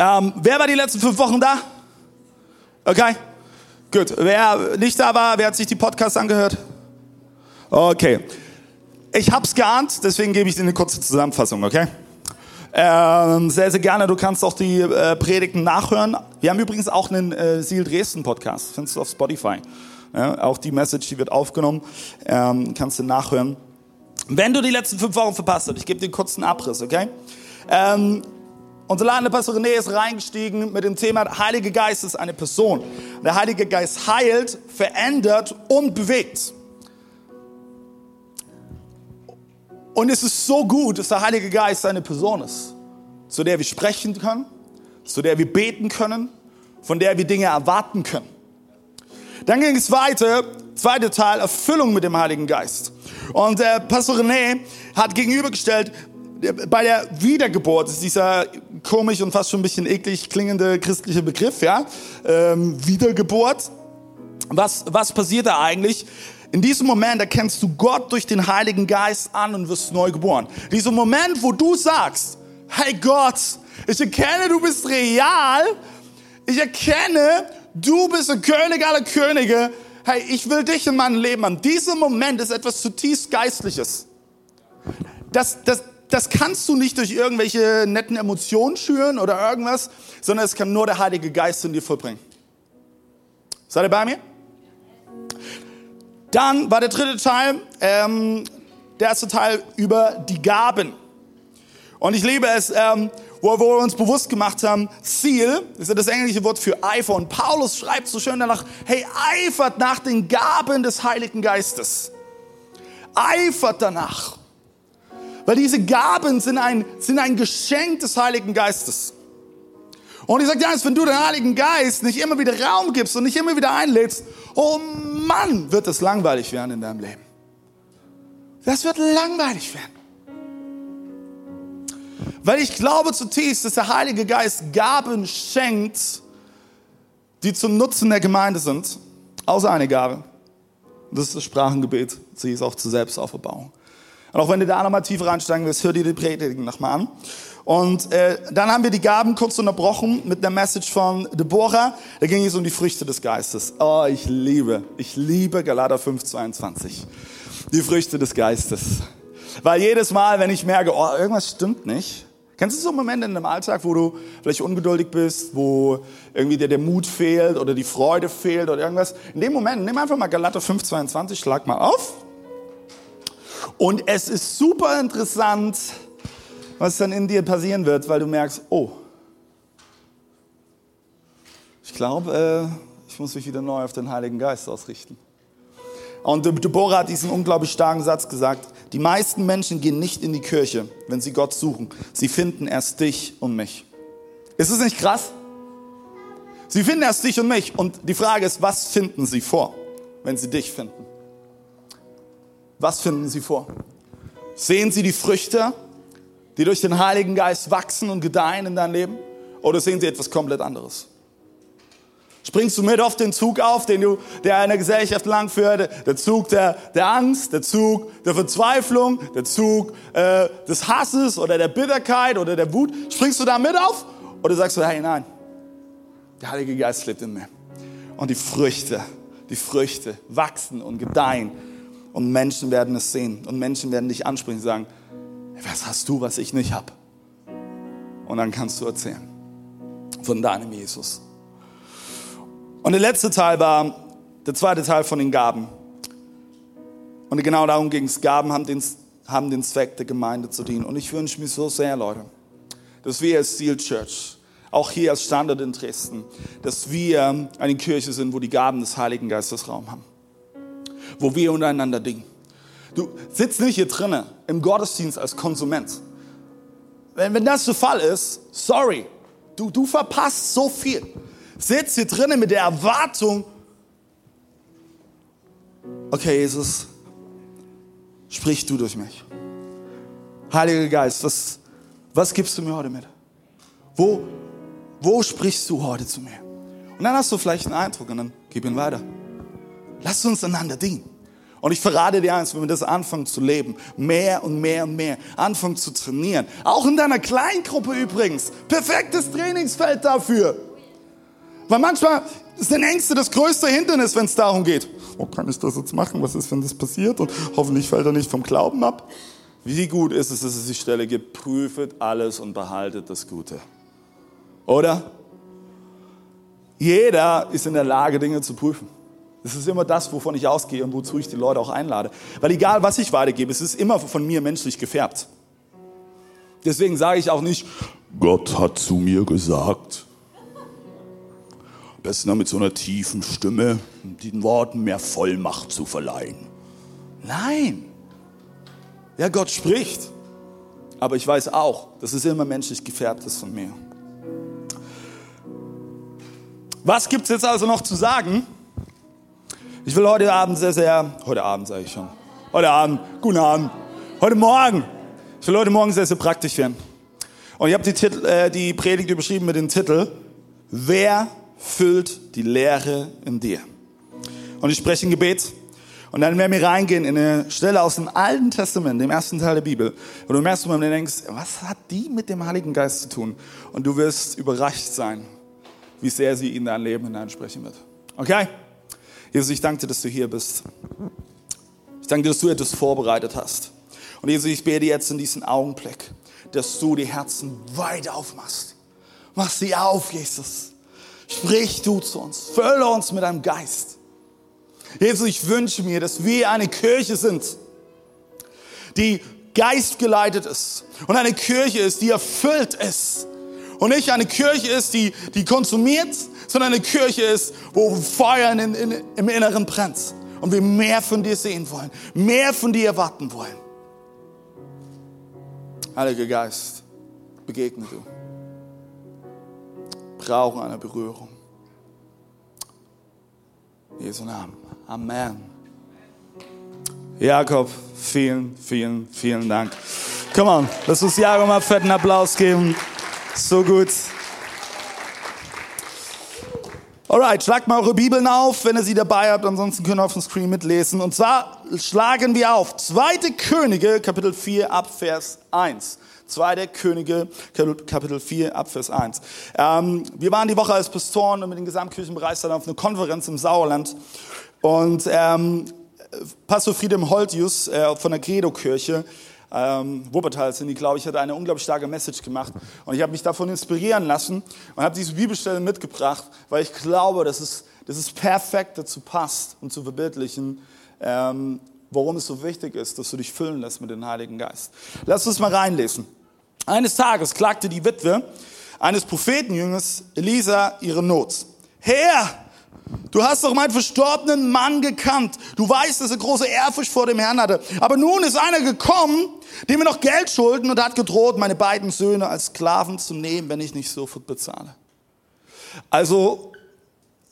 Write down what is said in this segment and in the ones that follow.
Ähm, wer war die letzten fünf Wochen da? Okay, gut. Wer nicht da war, wer hat sich die Podcasts angehört? Okay. Ich hab's geahnt, deswegen gebe ich dir eine kurze Zusammenfassung, okay? Ähm, sehr, sehr gerne. Du kannst auch die äh, Predigten nachhören. Wir haben übrigens auch einen äh, Seal Dresden Podcast, findest du auf Spotify. Ja, auch die Message, die wird aufgenommen, ähm, kannst du nachhören. Wenn du die letzten fünf Wochen verpasst hast, ich gebe dir einen kurzen Abriss, okay? Ähm, Unsere leitende Pastor René ist reingestiegen mit dem Thema, der Heilige Geist ist eine Person. Der Heilige Geist heilt, verändert und bewegt. Und es ist so gut, dass der Heilige Geist eine Person ist, zu der wir sprechen können, zu der wir beten können, von der wir Dinge erwarten können. Dann ging es weiter, zweiter Teil, Erfüllung mit dem Heiligen Geist. Und der Pastor René hat gegenübergestellt, bei der Wiedergeburt ist dieser komisch und fast schon ein bisschen eklig klingende christliche Begriff, ja, ähm, Wiedergeburt. Was, was passiert da eigentlich? In diesem Moment erkennst du Gott durch den Heiligen Geist an und wirst neu geboren. Dieser Moment, wo du sagst, hey Gott, ich erkenne, du bist real. Ich erkenne, du bist der König aller Könige. Hey, ich will dich in meinem Leben an. Dieser Moment ist etwas zutiefst Geistliches. Das, das, das kannst du nicht durch irgendwelche netten Emotionen schüren oder irgendwas, sondern es kann nur der Heilige Geist in dir vollbringen. Seid ihr bei mir? Dann war der dritte Teil, ähm, der erste Teil über die Gaben. Und ich liebe es, ähm, wo, wo wir uns bewusst gemacht haben, Ziel, ist ja das englische Wort für Eifer. Und Paulus schreibt so schön danach, hey, eifert nach den Gaben des Heiligen Geistes. Eifert danach. Weil diese Gaben sind ein, sind ein Geschenk des Heiligen Geistes. Und ich sage dir eins, wenn du den Heiligen Geist nicht immer wieder Raum gibst und nicht immer wieder einlädst, oh Mann, wird das langweilig werden in deinem Leben. Das wird langweilig werden. Weil ich glaube zutiefst, dass der Heilige Geist Gaben schenkt, die zum Nutzen der Gemeinde sind. Außer eine Gabe. Das ist das Sprachengebet. Sie ist auch zur Selbstauferbauung. Und auch wenn du da nochmal tiefer reinsteigen willst, hör dir die Predigen nochmal an. Und äh, dann haben wir die Gaben kurz unterbrochen mit einer Message von Deborah. Da ging es um die Früchte des Geistes. Oh, ich liebe, ich liebe Galater 5, 22. Die Früchte des Geistes. Weil jedes Mal, wenn ich merke, oh, irgendwas stimmt nicht, Kennst du so Momente in deinem Alltag, wo du vielleicht ungeduldig bist, wo irgendwie dir der Mut fehlt oder die Freude fehlt oder irgendwas? In dem Moment, nimm einfach mal Galater 5, 22, schlag mal auf und es ist super interessant, was dann in dir passieren wird, weil du merkst, oh, ich glaube, äh, ich muss mich wieder neu auf den Heiligen Geist ausrichten. Und Deborah hat diesen unglaublich starken Satz gesagt, die meisten Menschen gehen nicht in die Kirche, wenn sie Gott suchen. Sie finden erst dich und mich. Ist es nicht krass? Sie finden erst dich und mich. Und die Frage ist, was finden sie vor, wenn sie dich finden? Was finden Sie vor? Sehen Sie die Früchte, die durch den Heiligen Geist wachsen und gedeihen in deinem Leben? Oder sehen Sie etwas komplett anderes? Springst du mit auf den Zug auf, den du, der in der Gesellschaft langführt, der Zug der, der Angst, der Zug der Verzweiflung, der Zug äh, des Hasses oder der Bitterkeit oder der Wut? Springst du da mit auf? Oder sagst du, hey, nein, der Heilige Geist lebt in mir. Und die Früchte, die Früchte wachsen und gedeihen und Menschen werden es sehen. Und Menschen werden dich ansprechen und sagen, was hast du, was ich nicht habe? Und dann kannst du erzählen von deinem Jesus. Und der letzte Teil war der zweite Teil von den Gaben. Und genau darum ging es. Gaben haben den, haben den Zweck der Gemeinde zu dienen. Und ich wünsche mir so sehr, Leute, dass wir als Seal Church, auch hier als Standard in Dresden, dass wir eine Kirche sind, wo die Gaben des Heiligen Geistes Raum haben wo wir untereinander dingen. Du sitzt nicht hier drinnen im Gottesdienst als Konsument. Wenn, wenn das der Fall ist, sorry, Du, du verpasst so viel. Sitzt hier drinnen mit der Erwartung, okay, Jesus, sprich du durch mich. Heiliger Geist, was, was gibst du mir heute mit? Wo, wo sprichst du heute zu mir? Und dann hast du vielleicht einen Eindruck und dann gib ihn weiter. Lass uns einander dienen. Und ich verrate dir eins, wenn wir das anfangen zu leben, mehr und mehr und mehr, anfangen zu trainieren, auch in deiner Kleingruppe übrigens, perfektes Trainingsfeld dafür. Weil manchmal sind Ängste das größte Hindernis, wenn es darum geht. Oh, kann ich das jetzt machen? Was ist, wenn das passiert? Und hoffentlich fällt er nicht vom Glauben ab. Wie gut ist es, dass es die Stelle gibt, prüfet alles und behaltet das Gute. Oder? Jeder ist in der Lage, Dinge zu prüfen. Das ist immer das, wovon ich ausgehe und wozu ich die Leute auch einlade. Weil egal, was ich weitergebe, es ist immer von mir menschlich gefärbt. Deswegen sage ich auch nicht, Gott hat zu mir gesagt. Besser mit so einer tiefen Stimme, um den Worten mehr Vollmacht zu verleihen. Nein. Ja, Gott spricht. Aber ich weiß auch, dass es immer menschlich gefärbt ist von mir. Was gibt es jetzt also noch zu sagen? Ich will heute Abend sehr, sehr, heute Abend sage ich schon, heute Abend, guten Abend, heute Morgen, ich will heute Morgen sehr, sehr praktisch werden. Und ich habe die, äh, die Predigt überschrieben mit dem Titel, wer füllt die Leere in dir? Und ich spreche ein Gebet und dann werden wir reingehen in eine Stelle aus dem Alten Testament, dem ersten Teil der Bibel. Und du merkst, wenn du denkst, was hat die mit dem Heiligen Geist zu tun? Und du wirst überrascht sein, wie sehr sie in dein Leben hineinsprechen wird. Okay? Jesus, ich danke dir, dass du hier bist. Ich danke dir, dass du etwas vorbereitet hast. Und Jesus, ich bete jetzt in diesen Augenblick, dass du die Herzen weit aufmachst. Mach sie auf, Jesus. Sprich du zu uns. Fülle uns mit deinem Geist. Jesus, ich wünsche mir, dass wir eine Kirche sind, die geistgeleitet ist. Und eine Kirche ist, die erfüllt ist. Und nicht eine Kirche ist, die, die konsumiert, sondern eine Kirche ist, wo Feuer in, in, im Inneren brennt und wir mehr von dir sehen wollen, mehr von dir erwarten wollen. Heiliger Geist, begegne du. Brauchen eine Berührung. In Jesu Namen. Amen. Jakob, vielen, vielen, vielen Dank. Come on, lass uns Jakob mal fetten Applaus geben. So gut. Alright, schlagt mal eure Bibeln auf, wenn ihr sie dabei habt. Ansonsten könnt ihr auf dem Screen mitlesen. Und zwar schlagen wir auf 2. Könige, Kapitel 4, ab Vers 1. 2. Könige, Kapitel 4, ab Vers 1. Ähm, wir waren die Woche als Pastoren und mit den Gesamtkirchenbereich auf einer Konferenz im Sauerland. Und ähm, Pastor Friedem Holtius äh, von der Credo-Kirche ähm, Wuppertal sind die, glaube ich, hat eine unglaublich starke Message gemacht. Und ich habe mich davon inspirieren lassen und habe diese Bibelstelle mitgebracht, weil ich glaube, dass es, dass es perfekt dazu passt und zu verbildlichen, ähm, warum es so wichtig ist, dass du dich füllen lässt mit dem Heiligen Geist. Lass uns mal reinlesen. Eines Tages klagte die Witwe eines Prophetenjüngers Elisa ihre Not. Herr, Du hast doch meinen verstorbenen Mann gekannt. Du weißt, dass er große Ehrfurcht vor dem Herrn hatte. Aber nun ist einer gekommen, dem wir noch Geld schulden und hat gedroht, meine beiden Söhne als Sklaven zu nehmen, wenn ich nicht sofort bezahle. Also,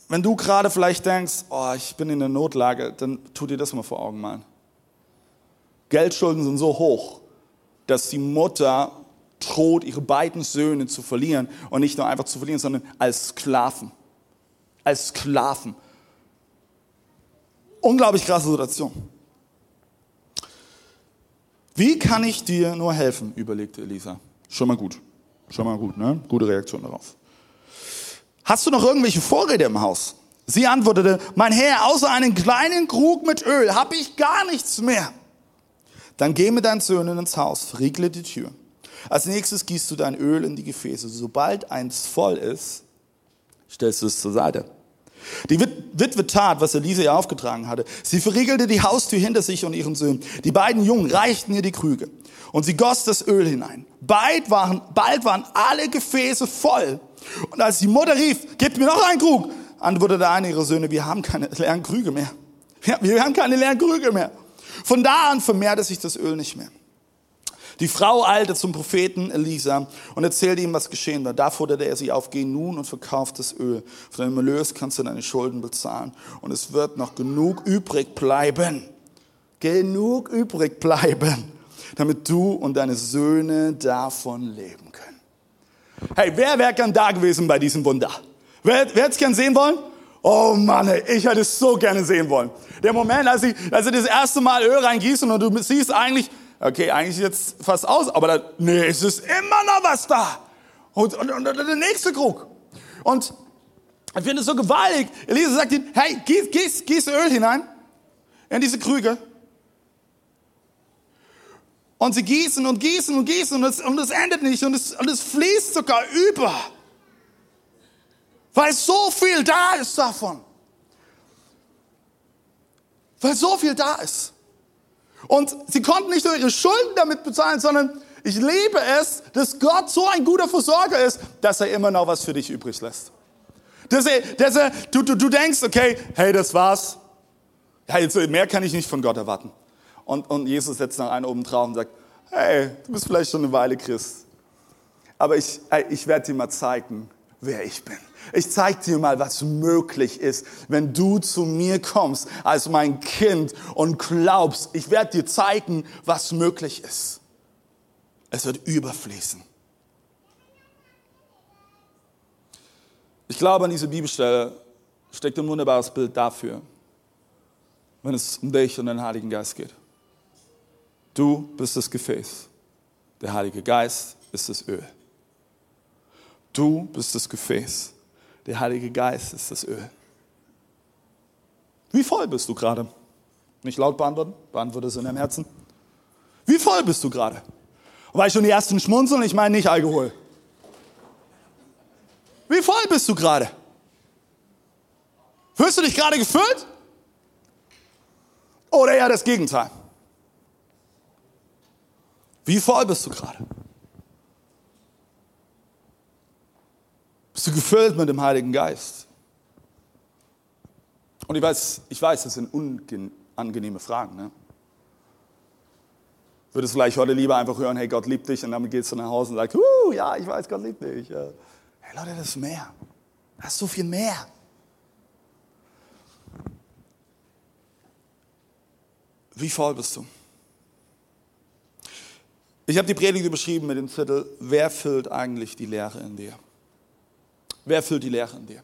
wenn du gerade vielleicht denkst, oh, ich bin in der Notlage, dann tu dir das mal vor Augen malen. Geldschulden sind so hoch, dass die Mutter droht, ihre beiden Söhne zu verlieren und nicht nur einfach zu verlieren, sondern als Sklaven als Sklaven. Unglaublich krasse Situation. Wie kann ich dir nur helfen? überlegte Elisa. Schon mal gut. Schon mal gut, ne? Gute Reaktion darauf. Hast du noch irgendwelche Vorräte im Haus? Sie antwortete, mein Herr, außer einen kleinen Krug mit Öl habe ich gar nichts mehr. Dann geh mit deinen Söhnen ins Haus, verriegle die Tür. Als nächstes gießt du dein Öl in die Gefäße. Sobald eins voll ist, stellst du es zur Seite. Die Witwe tat, was Elise ihr aufgetragen hatte. Sie verriegelte die Haustür hinter sich und ihren Söhnen. Die beiden Jungen reichten ihr die Krüge und sie goss das Öl hinein. Bald waren, bald waren alle Gefäße voll. Und als die Mutter rief, gebt mir noch einen Krug, antwortete einer ihrer Söhne, wir haben keine leeren Krüge mehr. Wir haben keine leeren Krüge mehr. Von da an vermehrte sich das Öl nicht mehr. Die Frau eilte zum Propheten Elisa und erzählte ihm, was geschehen war. Da forderte er sie auf, geh nun und verkauf das Öl. Von deinem Erlös kannst du deine Schulden bezahlen. Und es wird noch genug übrig bleiben. Genug übrig bleiben, damit du und deine Söhne davon leben können. Hey, wer wäre gern da gewesen bei diesem Wunder? Wer, wer hätte es gern sehen wollen? Oh Mann, ich hätte es so gerne sehen wollen. Der Moment, als, ich, als sie das erste Mal Öl reingießen und du siehst eigentlich, okay, eigentlich jetzt fast aus, aber dann, nee, es ist immer noch was da. Und, und, und, und der nächste Krug. Und ich finde es so gewaltig. Elisa sagt ihm, hey, gieß, gieß, gieß Öl hinein in diese Krüge. Und sie gießen und gießen und gießen und es, und es endet nicht und es, und es fließt sogar über. Weil so viel da ist davon. Weil so viel da ist. Und sie konnten nicht nur ihre Schulden damit bezahlen, sondern ich liebe es, dass Gott so ein guter Versorger ist, dass er immer noch was für dich übrig lässt. Dass er, dass er, du, du, du denkst, okay, hey, das war's. Ja, jetzt, mehr kann ich nicht von Gott erwarten. Und, und Jesus setzt noch einen oben drauf und sagt, hey, du bist vielleicht schon eine Weile Christ. Aber ich, ich werde dir mal zeigen, wer ich bin. Ich zeige dir mal, was möglich ist, wenn du zu mir kommst als mein Kind und glaubst. Ich werde dir zeigen, was möglich ist. Es wird überfließen. Ich glaube, an dieser Bibelstelle steckt ein wunderbares Bild dafür, wenn es um dich und den Heiligen Geist geht. Du bist das Gefäß. Der Heilige Geist ist das Öl. Du bist das Gefäß. Der Heilige Geist ist das Öl. Wie voll bist du gerade? Nicht laut beantworten, beantworte es in deinem Herzen. Wie voll bist du gerade? Weil schon die ersten schmunzeln, ich meine nicht Alkohol. Wie voll bist du gerade? Fühlst du dich gerade gefüllt? Oder eher das Gegenteil? Wie voll bist du gerade? Bist du gefüllt mit dem Heiligen Geist? Und ich weiß, ich weiß, das sind unangenehme Fragen. Ne? Würdest du vielleicht heute lieber einfach hören, hey, Gott liebt dich, und damit gehst du nach Hause und sagst, uh, ja, ich weiß, Gott liebt dich. Hey Leute, das ist mehr. Das ist so viel mehr. Wie voll bist du? Ich habe die Predigt überschrieben mit dem Titel, wer füllt eigentlich die Leere in dir? Wer füllt die Leere in dir?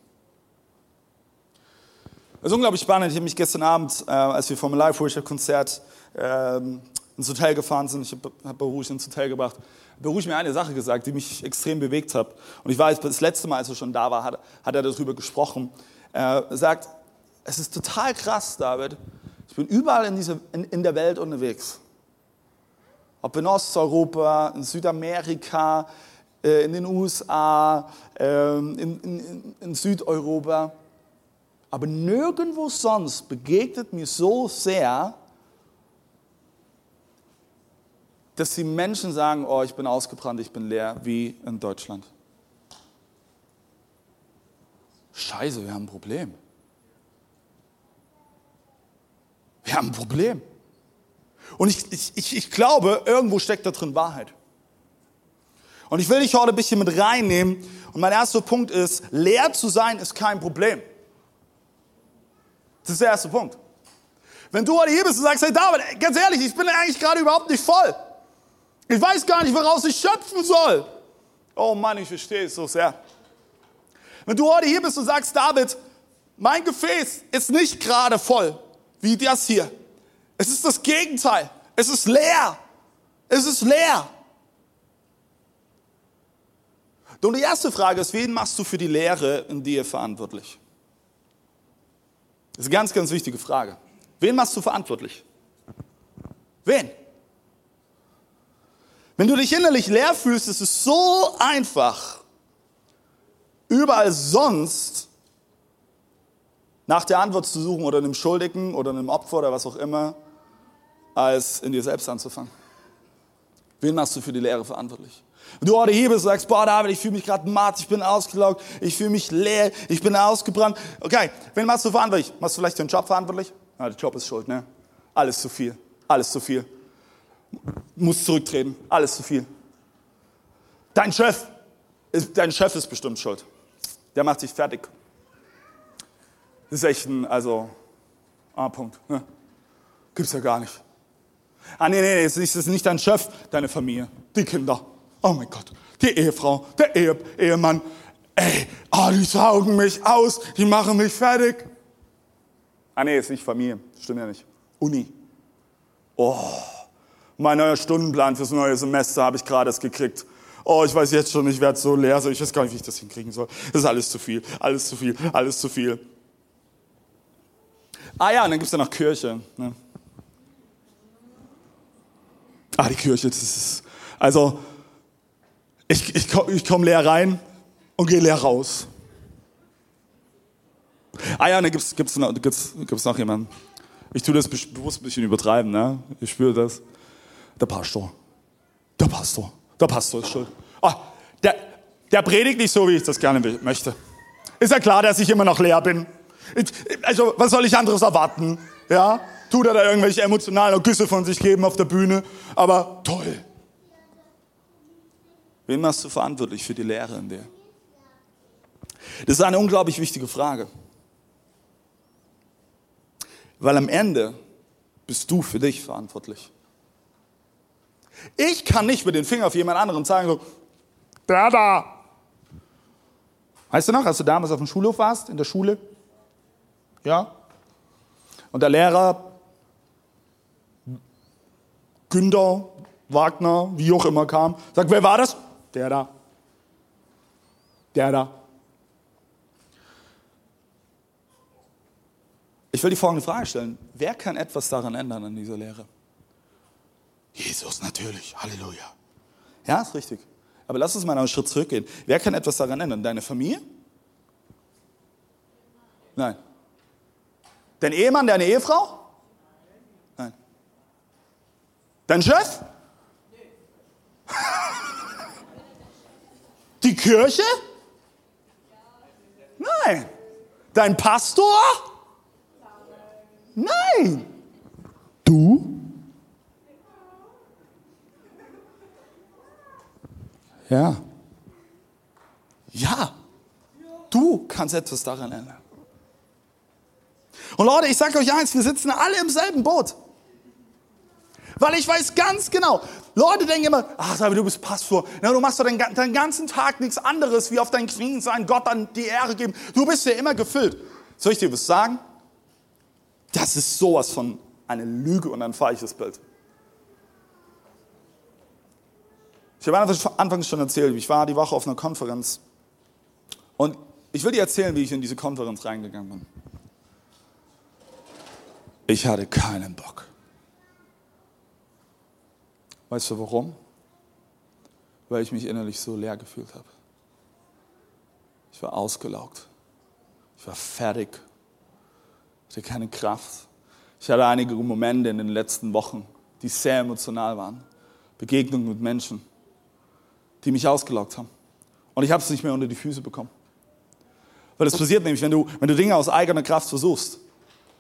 Das ist unglaublich spannend. Ich habe mich gestern Abend, äh, als wir vom Live Worship Konzert ähm, ins Hotel gefahren sind, ich habe hab Beruhig ins Hotel gebracht, Beruhig mir eine Sache gesagt, die mich extrem bewegt hat. Und ich weiß, das letzte Mal, als er schon da war, hat, hat er darüber gesprochen. Er sagt, es ist total krass, David. Ich bin überall in, diese, in, in der Welt unterwegs ob in Osteuropa, in Südamerika, äh, in den USA, ähm, in, in, in Südeuropa. Aber nirgendwo sonst begegnet mir so sehr, dass die Menschen sagen, oh, ich bin ausgebrannt, ich bin leer, wie in Deutschland. Scheiße, wir haben ein Problem. Wir haben ein Problem. Und ich, ich, ich glaube, irgendwo steckt da drin Wahrheit. Und ich will dich heute ein bisschen mit reinnehmen. Und mein erster Punkt ist, leer zu sein ist kein Problem. Das ist der erste Punkt. Wenn du heute hier bist und sagst, hey David, ganz ehrlich, ich bin eigentlich gerade überhaupt nicht voll. Ich weiß gar nicht, woraus ich schöpfen soll. Oh Mann, ich verstehe es so sehr. Wenn du heute hier bist und sagst, David, mein Gefäß ist nicht gerade voll, wie das hier. Es ist das Gegenteil. Es ist leer. Es ist leer. Und die erste Frage ist, wen machst du für die Lehre in dir verantwortlich? Das ist eine ganz, ganz wichtige Frage. Wen machst du verantwortlich? Wen? Wenn du dich innerlich leer fühlst, ist es so einfach, überall sonst nach der Antwort zu suchen oder einem Schuldigen oder einem Opfer oder was auch immer, als in dir selbst anzufangen. Wen machst du für die Lehre verantwortlich? Wenn du heute hier bist und sagst, boah David, ich fühle mich gerade matt, ich bin ausgelaugt, ich fühle mich leer, ich bin ausgebrannt. Okay, wen machst du verantwortlich? Machst du vielleicht den Job verantwortlich? Ja, der Job ist schuld, ne? Alles zu viel, alles zu viel. Muss zurücktreten. Alles zu viel. Dein Chef, ist, dein Chef ist bestimmt schuld. Der macht sich fertig. Das ist echt ein, also, A-Punkt. Ne? Gibt's ja gar nicht. Ah, nee, nee, es ist nicht dein Chef, deine Familie, die Kinder. Oh mein Gott, die Ehefrau, der Ehe, Ehemann. Ey, oh, die saugen mich aus, die machen mich fertig. Ah, nee, ist nicht Familie, stimmt ja nicht. Uni. Oh, mein neuer Stundenplan fürs neue Semester habe ich gerade erst gekriegt. Oh, ich weiß jetzt schon, ich werde so leer, so ich weiß gar nicht, wie ich das hinkriegen soll. Das ist alles zu viel, alles zu viel, alles zu viel. Ah ja, und dann gibt es ja noch Kirche. Ne? Ah, die Kirche, das ist, also, ich, ich, ich komme leer rein und gehe leer raus. Ah ja, und dann gibt es gibt's noch, gibt's, gibt's noch jemanden. Ich tue das bewusst ein bisschen übertreiben, ne? Ich spüre das. Der Pastor. Der Pastor. Der Pastor ist schuld. Ah, der, der predigt nicht so, wie ich das gerne möchte. Ist ja klar, dass ich immer noch leer bin. Also, was soll ich anderes erwarten? Ja? Tut er da irgendwelche emotionalen Küsse von sich geben auf der Bühne? Aber toll. Wen machst du verantwortlich für die Lehre in dir? Das ist eine unglaublich wichtige Frage. Weil am Ende bist du für dich verantwortlich. Ich kann nicht mit dem Finger auf jemand anderen zeigen, so, der da. Weißt du noch, als du damals auf dem Schulhof warst, in der Schule? Ja? Und der Lehrer, Günther, Wagner, wie auch immer kam, sagt, wer war das? Der da. Der da. Ich will die folgende Frage stellen. Wer kann etwas daran ändern an dieser Lehre? Jesus natürlich. Halleluja. Ja, ist richtig. Aber lass uns mal einen Schritt zurückgehen. Wer kann etwas daran ändern? Deine Familie? Nein. Dein Ehemann, deine Ehefrau? Nein. Dein Chef? Die Kirche? Nein. Dein Pastor? Nein. Du? Ja. Ja. Du kannst etwas daran ändern. Und Leute, ich sage euch eins, wir sitzen alle im selben Boot. Weil ich weiß ganz genau, Leute denken immer, ach, du bist Pastor, ja, du machst doch den, den, ganzen Tag nichts anderes, wie auf deinen Knien sein, Gott dann die Ehre geben. Du bist ja immer gefüllt. Soll ich dir was sagen? Das ist sowas von eine Lüge und ein falsches Bild. Ich habe anfangs schon erzählt, ich war die Woche auf einer Konferenz und ich will dir erzählen, wie ich in diese Konferenz reingegangen bin. Ich hatte keinen Bock. Weißt du warum? Weil ich mich innerlich so leer gefühlt habe. Ich war ausgelaugt. Ich war fertig. Ich hatte keine Kraft. Ich hatte einige Momente in den letzten Wochen, die sehr emotional waren. Begegnungen mit Menschen, die mich ausgelaugt haben. Und ich habe es nicht mehr unter die Füße bekommen. Weil das passiert nämlich, wenn du, wenn du Dinge aus eigener Kraft versuchst,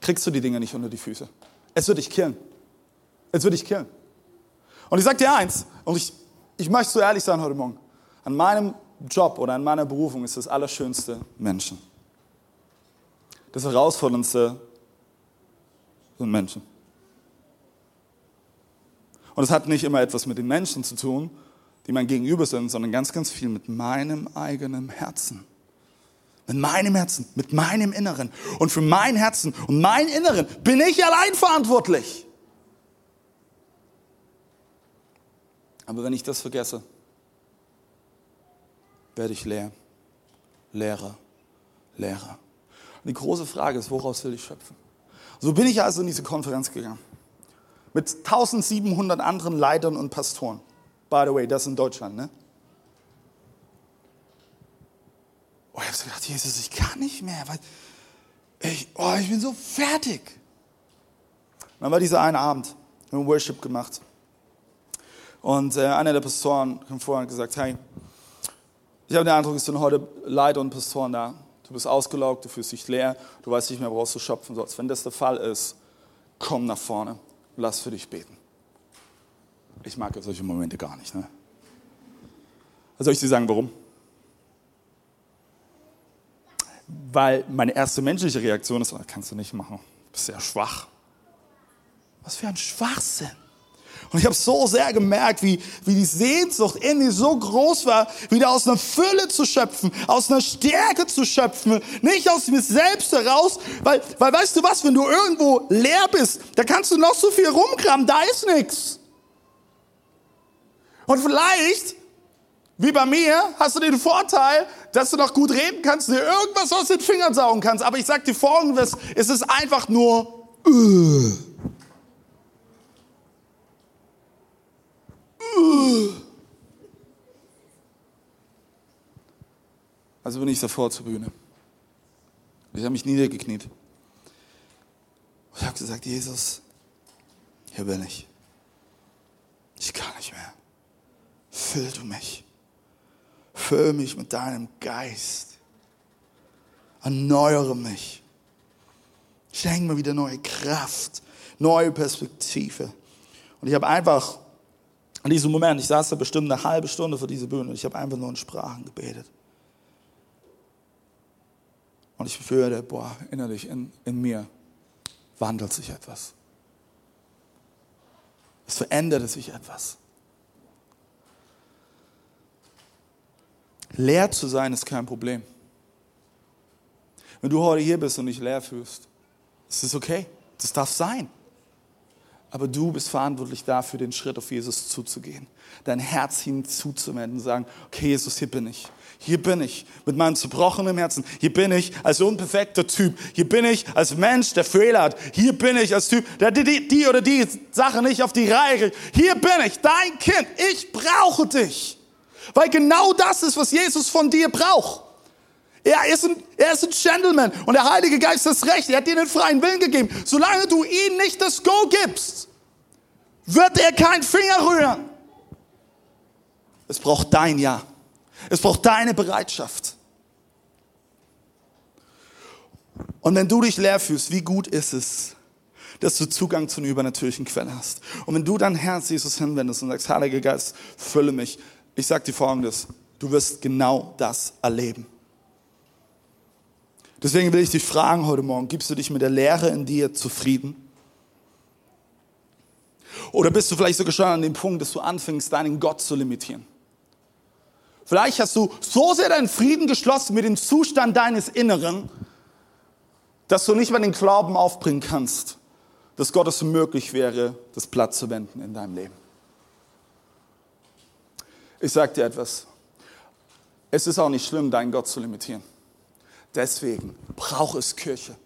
kriegst du die Dinge nicht unter die Füße. Es wird dich killen. Es wird dich killen. Und ich sage dir eins, und ich, ich möchte so ehrlich sein heute Morgen, an meinem Job oder an meiner Berufung ist das Allerschönste Menschen. Das Herausforderndste sind Menschen. Und es hat nicht immer etwas mit den Menschen zu tun, die mein Gegenüber sind, sondern ganz, ganz viel mit meinem eigenen Herzen. Mit meinem Herzen, mit meinem Inneren. Und für mein Herzen und mein Inneren bin ich allein verantwortlich. Aber wenn ich das vergesse, werde ich leer, leerer, leerer. Und die große Frage ist, woraus will ich schöpfen? So bin ich also in diese Konferenz gegangen. Mit 1700 anderen Leitern und Pastoren. By the way, das in Deutschland, ne? Oh, ich habe so gedacht, Jesus, ich kann nicht mehr, weil ich, oh, ich bin so fertig. Und dann war dieser eine Abend, wir haben Worship gemacht. Und äh, einer der Pastoren kam vor und gesagt, hey, ich habe den Eindruck, es sind heute Leiter und Pastoren da. Du bist ausgelaugt, du fühlst dich leer, du weißt nicht mehr, woraus du schöpfen sollst. Wenn das der Fall ist, komm nach vorne, lass für dich beten. Ich mag solche Momente gar nicht. Ne? Soll ich dir sagen, warum? Weil meine erste menschliche Reaktion ist, das kannst du nicht machen. Du bist ja schwach. Was für ein Schwachsinn. Und ich habe so sehr gemerkt, wie, wie die Sehnsucht in mir so groß war, wieder aus einer Fülle zu schöpfen, aus einer Stärke zu schöpfen, nicht aus mir selbst heraus, weil, weil weißt du was, wenn du irgendwo leer bist, da kannst du noch so viel rumkramen, da ist nichts. Und vielleicht, wie bei mir, hast du den Vorteil, dass du noch gut reden kannst, dir irgendwas aus den Fingern saugen kannst. Aber ich sag dir folgendes, es ist einfach nur, uh. Also bin ich davor zur Bühne. Ich habe mich niedergekniet. Ich habe gesagt, Jesus, hier bin ich. Ich kann nicht mehr. Füll du mich. Füll mich mit deinem Geist. Erneuere mich. Schenk mir wieder neue Kraft, neue Perspektive. Und ich habe einfach in diesem Moment, ich saß da bestimmt eine halbe Stunde vor dieser Bühne und ich habe einfach nur in Sprachen gebetet. Und ich fühle, boah, innerlich in, in mir wandelt sich etwas. Es verändert sich etwas. Leer zu sein ist kein Problem. Wenn du heute hier bist und dich leer fühlst, ist es okay. Das darf sein. Aber du bist verantwortlich dafür, den Schritt auf Jesus zuzugehen, dein Herz hinzuzuwenden und sagen, okay, Jesus, hier bin ich. Hier bin ich mit meinem zerbrochenen Herzen. Hier bin ich als unperfekter Typ. Hier bin ich als Mensch, der Fehler hat. Hier bin ich als Typ, der die, die oder die Sache nicht auf die Reihe kriegt. Hier bin ich, dein Kind. Ich brauche dich. Weil genau das ist, was Jesus von dir braucht. Er ist, ein, er ist ein Gentleman und der Heilige Geist ist recht. Er hat dir den freien Willen gegeben. Solange du ihm nicht das Go gibst, wird er keinen Finger rühren. Es braucht dein Ja. Es braucht deine Bereitschaft. Und wenn du dich leer fühlst, wie gut ist es, dass du Zugang zu einer übernatürlichen Quelle hast. Und wenn du dein Herz Jesus hinwendest und sagst, Heiliger Geist, fülle mich, ich sage dir Folgendes, du wirst genau das erleben. Deswegen will ich dich fragen heute Morgen, gibst du dich mit der Lehre in dir zufrieden? Oder bist du vielleicht sogar schon an dem Punkt, dass du anfängst, deinen Gott zu limitieren? Vielleicht hast du so sehr deinen Frieden geschlossen mit dem Zustand deines Inneren, dass du nicht mehr den Glauben aufbringen kannst, dass Gott es möglich wäre, das Blatt zu wenden in deinem Leben. Ich sage dir etwas. Es ist auch nicht schlimm, deinen Gott zu limitieren. Deswegen braucht es Kirche.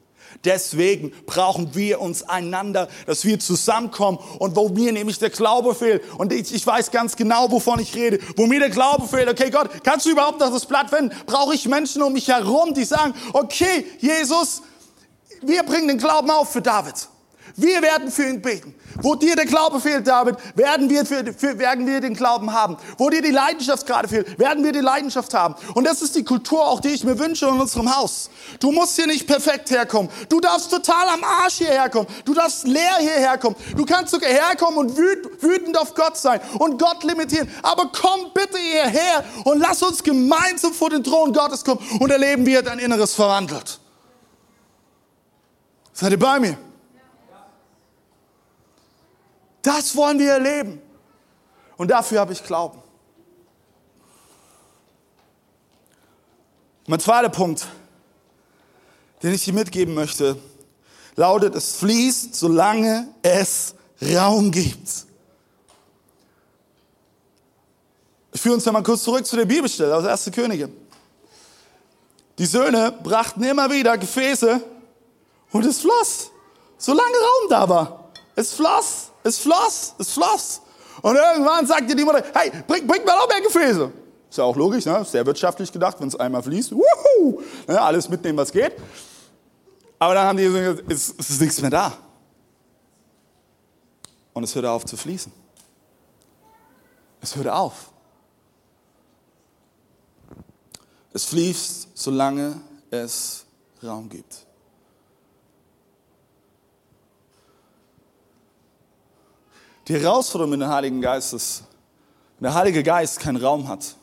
Deswegen brauchen wir uns einander, dass wir zusammenkommen und wo mir nämlich der Glaube fehlt. Und ich, ich, weiß ganz genau, wovon ich rede. Wo mir der Glaube fehlt, okay Gott, kannst du überhaupt noch das Blatt wenden? Brauche ich Menschen um mich herum, die sagen, okay, Jesus, wir bringen den Glauben auf für David. Wir werden für ihn beten. Wo dir der Glaube fehlt, David, werden wir, für, für, werden wir den Glauben haben. Wo dir die Leidenschaft gerade fehlt, werden wir die Leidenschaft haben. Und das ist die Kultur auch, die ich mir wünsche in unserem Haus. Du musst hier nicht perfekt herkommen. Du darfst total am Arsch hierher kommen. Du darfst leer hierher kommen. Du kannst sogar herkommen und wütend auf Gott sein und Gott limitieren. Aber komm bitte hierher und lass uns gemeinsam vor den Thron Gottes kommen und erleben, wie er dein Inneres verwandelt. Seid ihr bei mir? Das wollen wir erleben. Und dafür habe ich Glauben. Mein zweiter Punkt, den ich dir mitgeben möchte, lautet, es fließt, solange es Raum gibt. Ich führe uns ja kurz zurück zu der Bibelstelle aus 1. Könige. Die Söhne brachten immer wieder Gefäße und es floss, solange Raum da war. Es floss. Es floss, es floss. Und irgendwann sagte die Mutter, hey, bring, bring mal auch mehr Gefäße. Ist ja auch logisch, ne? sehr wirtschaftlich gedacht, wenn es einmal fließt. Wuhu! Ne? Alles mitnehmen, was geht. Aber dann haben die gesagt, es, es ist nichts mehr da. Und es hörte auf zu fließen. Es hörte auf. Es fließt, solange es Raum gibt. Die Herausforderung mit dem Heiligen Geist ist, wenn der Heilige Geist keinen Raum hat,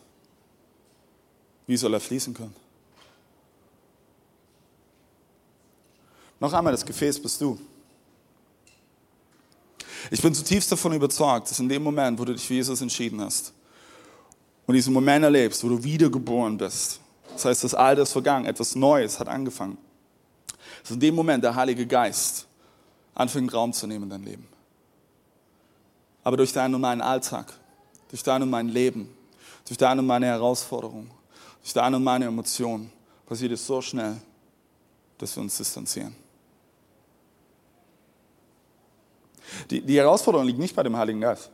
wie soll er fließen können? Noch einmal, das Gefäß bist du. Ich bin zutiefst davon überzeugt, dass in dem Moment, wo du dich für Jesus entschieden hast und diesen Moment erlebst, wo du wiedergeboren bist, das heißt, das Alte ist vergangen, etwas Neues hat angefangen, dass in dem Moment der Heilige Geist anfängt Raum zu nehmen in dein Leben. Aber durch deinen und meinen Alltag, durch dein und mein Leben, durch deine und meine Herausforderungen, durch deine und meine Emotionen passiert es so schnell, dass wir uns distanzieren. Die, die Herausforderung liegt nicht bei dem Heiligen Geist.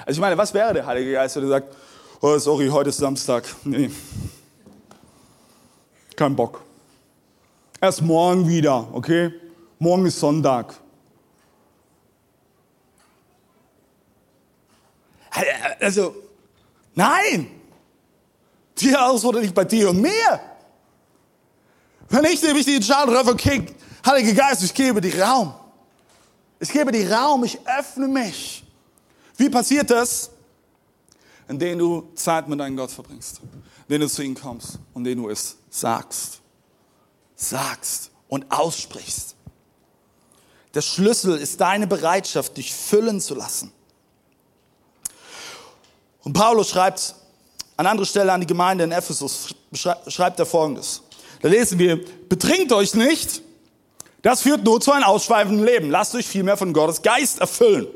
Also ich meine, was wäre der Heilige Geist, wenn er sagt, oh sorry, heute ist Samstag. Nee. Kein Bock. Erst morgen wieder, okay? Morgen ist Sonntag. Also, nein! Die Herausforderung liegt bei dir und mir. Wenn ich nämlich die Entscheidung treffe, okay, Heiliger Geist, ich gebe dir Raum. Ich gebe dir Raum, ich öffne mich. Wie passiert das? Indem du Zeit mit deinem Gott verbringst, indem du zu ihm kommst und indem du es sagst. Sagst und aussprichst. Der Schlüssel ist deine Bereitschaft, dich füllen zu lassen. Und Paulus schreibt an anderer Stelle an die Gemeinde in Ephesus, schreibt er folgendes. Da lesen wir, betrinkt euch nicht, das führt nur zu einem ausschweifenden Leben. Lasst euch vielmehr von Gottes Geist erfüllen.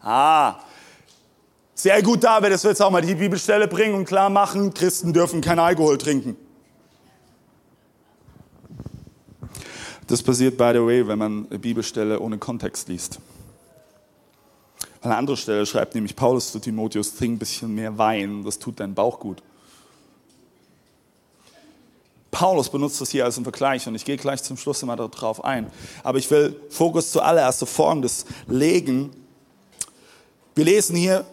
Ah, sehr gut, David, das wird jetzt auch mal die Bibelstelle bringen und klar machen, Christen dürfen kein Alkohol trinken. Das passiert, by the way, wenn man eine Bibelstelle ohne Kontext liest. An einer anderen Stelle schreibt nämlich Paulus zu Timotheus, trink ein bisschen mehr Wein, das tut deinen Bauch gut. Paulus benutzt das hier als einen Vergleich und ich gehe gleich zum Schluss immer darauf ein. Aber ich will Fokus zuallererst auf Folgendes legen. Wir lesen hier,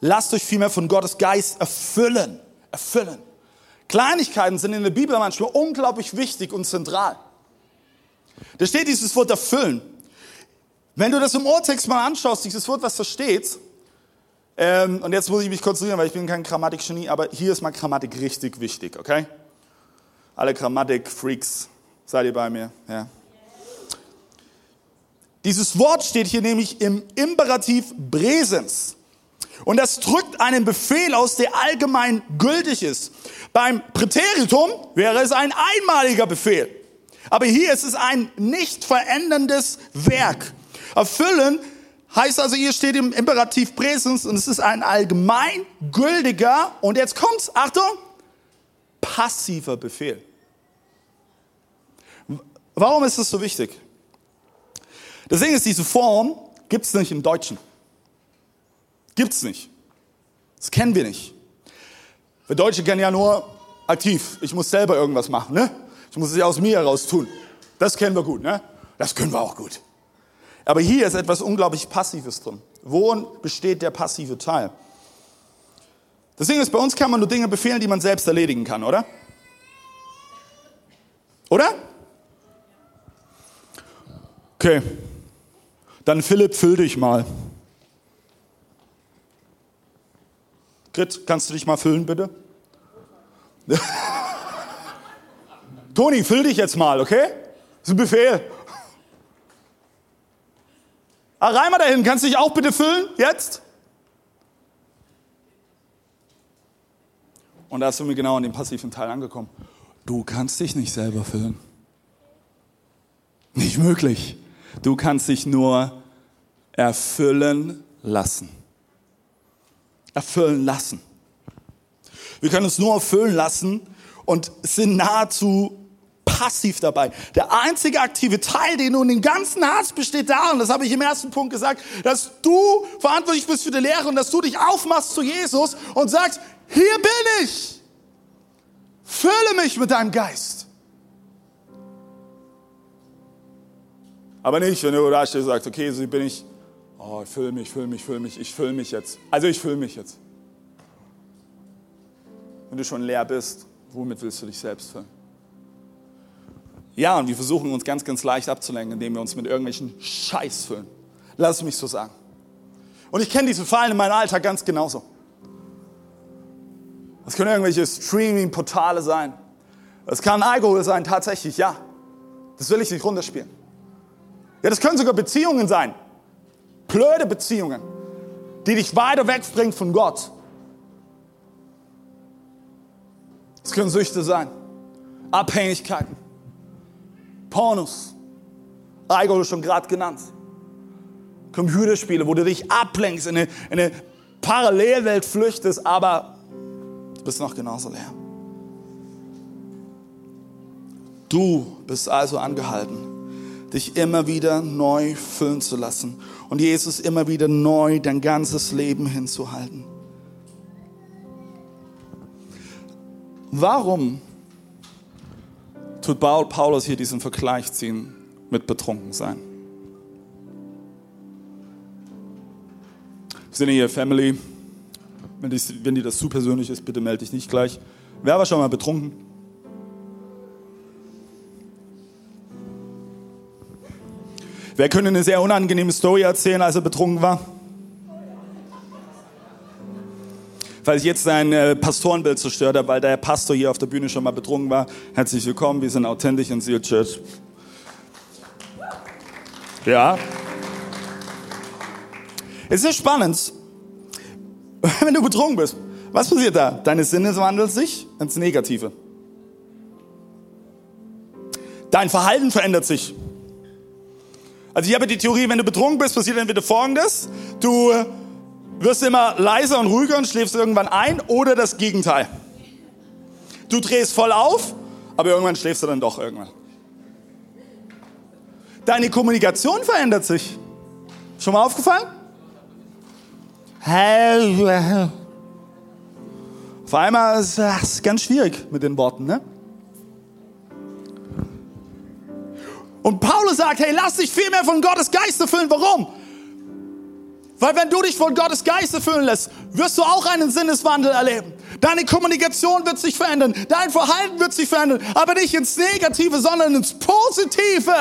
lasst euch vielmehr von Gottes Geist erfüllen. Erfüllen. Kleinigkeiten sind in der Bibel manchmal unglaublich wichtig und zentral. Da steht dieses Wort erfüllen. Wenn du das im Urtext mal anschaust, dieses Wort, was da steht, ähm, und jetzt muss ich mich konzentrieren, weil ich bin kein Grammatikgenie, aber hier ist mal Grammatik richtig wichtig, okay? Alle Grammatik-Freaks, seid ihr bei mir? Ja. Dieses Wort steht hier nämlich im Imperativ Präsens. Und das drückt einen Befehl aus, der allgemein gültig ist. Beim Präteritum wäre es ein einmaliger Befehl. Aber hier ist es ein nicht veränderndes Werk. Erfüllen heißt also, hier steht im Imperativ Präsens und es ist ein allgemein gültiger, und jetzt kommt's, Achtung, passiver Befehl. Warum ist das so wichtig? Das Ding ist, diese Form gibt es nicht im Deutschen. Gibt es nicht. Das kennen wir nicht. Wir Deutsche kennen ja nur aktiv. Ich muss selber irgendwas machen. Ne? Ich muss es ja aus mir heraus tun. Das kennen wir gut. Ne? Das können wir auch gut. Aber hier ist etwas unglaublich Passives drin. Worin besteht der passive Teil? Das Ding ist, bei uns kann man nur Dinge befehlen, die man selbst erledigen kann, oder? Oder? Okay. Dann Philipp, füll dich mal. Grit, kannst du dich mal füllen, bitte? Toni, füll dich jetzt mal, okay? Das ist ein Befehl. Ah, Reimer dahin, kannst du dich auch bitte füllen, jetzt? Und da sind wir genau an dem passiven Teil angekommen. Du kannst dich nicht selber füllen. Nicht möglich. Du kannst dich nur erfüllen lassen. Erfüllen lassen. Wir können uns nur erfüllen lassen und sind nahezu passiv dabei. Der einzige aktive Teil, den du in den ganzen hast, besteht darin, das habe ich im ersten Punkt gesagt, dass du verantwortlich bist für die Lehre und dass du dich aufmachst zu Jesus und sagst, hier bin ich. Fülle mich mit deinem Geist. Aber nicht, wenn du da stehst und sagst, okay, so bin ich, oh, ich fülle mich, fülle mich, fülle mich, ich fülle mich jetzt. Also ich fülle mich jetzt. Wenn du schon leer bist, womit willst du dich selbst füllen? Ja, und wir versuchen uns ganz, ganz leicht abzulenken, indem wir uns mit irgendwelchen Scheiß füllen. Lass mich so sagen. Und ich kenne diese Fallen in meinem Alltag ganz genauso. Das können irgendwelche Streaming-Portale sein. Es kann Alkohol sein, tatsächlich, ja. Das will ich nicht runterspielen. Ja, das können sogar Beziehungen sein. Blöde Beziehungen, die dich weiter wegbringen von Gott. Es können Süchte sein, Abhängigkeiten, Pornos, Alkohol schon gerade genannt, Computerspiele, wo du dich ablenkst, in eine, in eine Parallelwelt flüchtest, aber du bist noch genauso leer. Du bist also angehalten, dich immer wieder neu füllen zu lassen und Jesus immer wieder neu dein ganzes Leben hinzuhalten. Warum tut Paulus hier diesen Vergleich ziehen mit Betrunkensein? Wir sind hier Family. Wenn, die, wenn dir das zu persönlich ist, bitte melde dich nicht gleich. Wer war schon mal betrunken? Wer könnte eine sehr unangenehme Story erzählen, als er betrunken war? Weil ich jetzt ein äh, Pastorenbild zerstört habe, weil der Pastor hier auf der Bühne schon mal betrunken war. Herzlich willkommen, wir sind authentisch in Seal Church. Ja. Es ist spannend, wenn du betrunken bist. Was passiert da? Deine Sinne wandeln sich ins Negative. Dein Verhalten verändert sich. Also ich habe die Theorie, wenn du betrunken bist, passiert entweder Folgendes. Du wirst immer leiser und ruhiger und schläfst irgendwann ein oder das Gegenteil. Du drehst voll auf, aber irgendwann schläfst du dann doch irgendwann. Deine Kommunikation verändert sich. Schon mal aufgefallen? Auf einmal ist es ganz schwierig mit den Worten, ne? Und Paulus sagt, hey, lass dich viel mehr von Gottes Geist erfüllen. Warum? Weil wenn du dich von Gottes Geist erfüllen lässt, wirst du auch einen Sinneswandel erleben. Deine Kommunikation wird sich verändern, dein Verhalten wird sich verändern, aber nicht ins Negative, sondern ins Positive.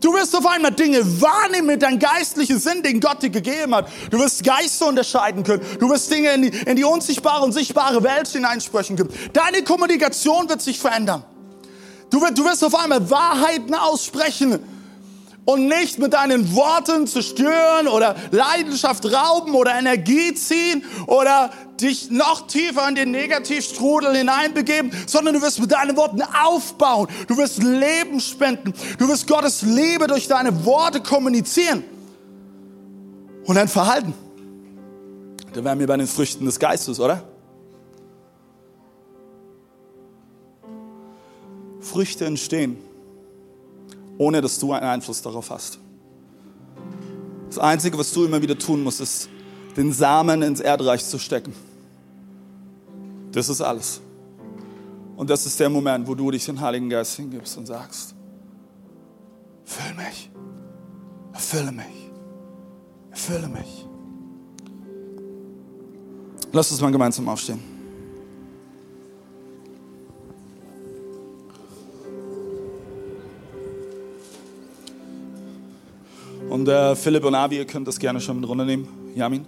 Du wirst auf einmal Dinge wahrnehmen mit deinem geistlichen Sinn, den Gott dir gegeben hat. Du wirst Geister unterscheiden können. Du wirst Dinge in die, in die unsichtbare und sichtbare Welt hineinsprechen können. Deine Kommunikation wird sich verändern. Du, du wirst auf einmal Wahrheiten aussprechen und nicht mit deinen Worten zerstören oder Leidenschaft rauben oder Energie ziehen oder dich noch tiefer in den Negativstrudel hineinbegeben, sondern du wirst mit deinen Worten aufbauen. Du wirst Leben spenden. Du wirst Gottes Liebe durch deine Worte kommunizieren. Und dein Verhalten. Da wären wir bei den Früchten des Geistes, oder? Früchte entstehen, ohne dass du einen Einfluss darauf hast. Das Einzige, was du immer wieder tun musst, ist, den Samen ins Erdreich zu stecken. Das ist alles. Und das ist der Moment, wo du dich den Heiligen Geist hingibst und sagst, füll mich, erfülle mich, erfülle mich. Lass uns mal gemeinsam aufstehen. Und äh, Philipp und Avi, ihr könnt das gerne schon mit runternehmen. Jamin.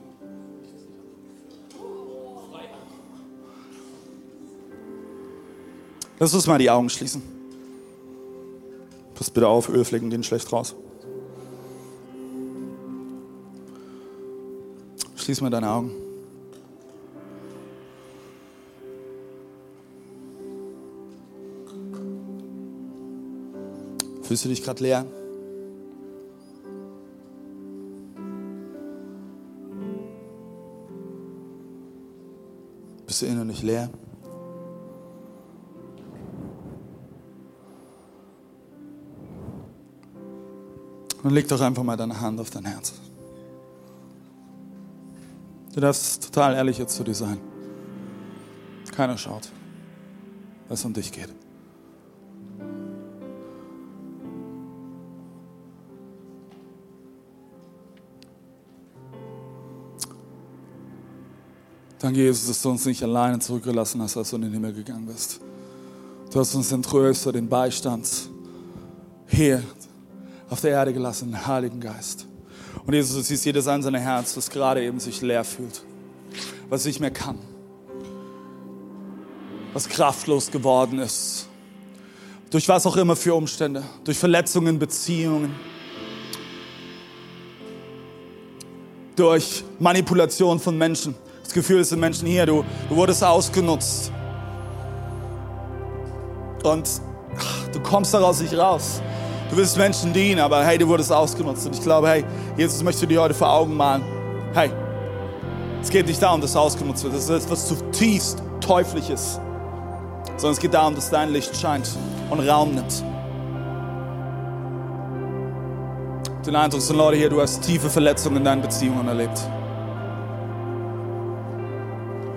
Lass uns mal die Augen schließen. Pass bitte auf, Ölflecken gehen schlecht raus. Schließ mal deine Augen. Fühlst du dich gerade leer? Bist du innerlich leer? Und leg doch einfach mal deine Hand auf dein Herz. Du darfst total ehrlich jetzt zu dir sein. Keiner schaut, was um dich geht. Danke, Jesus, dass du uns nicht alleine zurückgelassen hast, als du in den Himmel gegangen bist. Du hast uns den Tröster, den Beistand hier auf der Erde gelassen, den Heiligen Geist. Und Jesus, du siehst jedes einzelne Herz, das gerade eben sich leer fühlt, was nicht mehr kann, was kraftlos geworden ist, durch was auch immer für Umstände, durch Verletzungen, Beziehungen, durch Manipulation von Menschen. Das Gefühl ist, sind Menschen hier, du, du wurdest ausgenutzt. Und ach, du kommst daraus nicht raus. Du willst Menschen dienen, aber hey, du wurdest ausgenutzt. Und ich glaube, hey, Jesus möchte dir heute vor Augen malen. Hey, es geht nicht darum, dass du ausgenutzt wird. Das ist etwas zutiefst Teuflisches. Sondern es geht darum, dass dein Licht scheint und Raum nimmt. Den Eindruck sind Leute hier, du hast tiefe Verletzungen in deinen Beziehungen erlebt.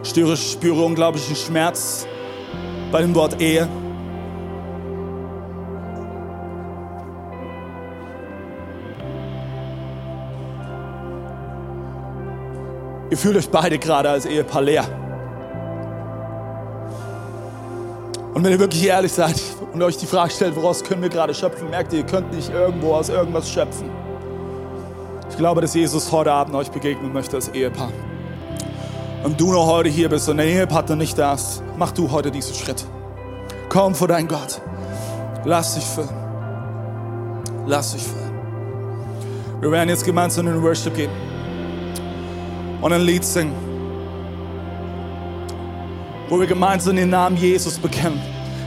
Ich spüre unglaublichen Schmerz bei dem Wort Ehe. Ihr fühlt euch beide gerade als Ehepaar leer. Und wenn ihr wirklich ehrlich seid und euch die Frage stellt, woraus können wir gerade schöpfen, merkt ihr, ihr könnt nicht irgendwo aus irgendwas schöpfen. Ich glaube, dass Jesus heute Abend euch begegnen möchte als Ehepaar. Und du noch heute hier bist und der Ehepartner nicht da ist, mach du heute diesen Schritt. Komm vor dein Gott. Lass dich füllen. Lass dich füllen. Wir werden jetzt gemeinsam in den Worship gehen und ein Lied singen, wo wir gemeinsam den Namen Jesus bekennen.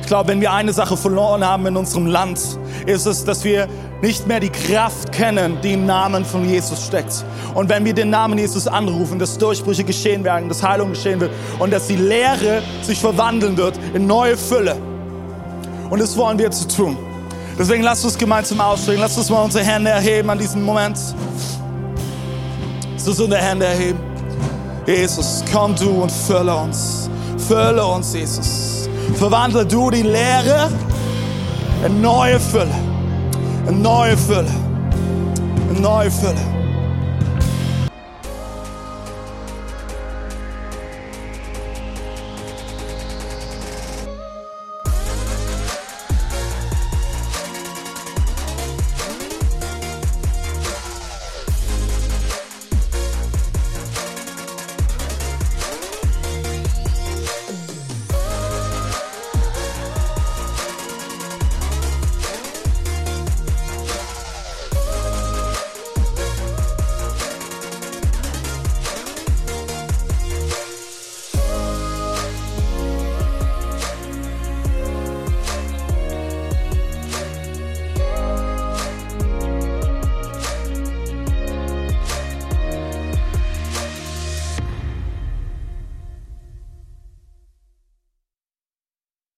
Ich glaube, wenn wir eine Sache verloren haben in unserem Land, ist es, dass wir nicht mehr die Kraft kennen, die im Namen von Jesus steckt. Und wenn wir den Namen Jesus anrufen, dass Durchbrüche geschehen werden, dass Heilung geschehen wird und dass die Lehre sich verwandeln wird in neue Fülle. Und das wollen wir zu tun. Deswegen lasst uns gemeinsam ausstrecken. Lasst uns mal unsere Hände erheben an diesem Moment. Lass uns unsere Hände erheben. Jesus, komm du und fülle uns. Fülle uns, Jesus. Verwandle du die Leere in neue Fülle. In neue Fülle. In neue Fülle.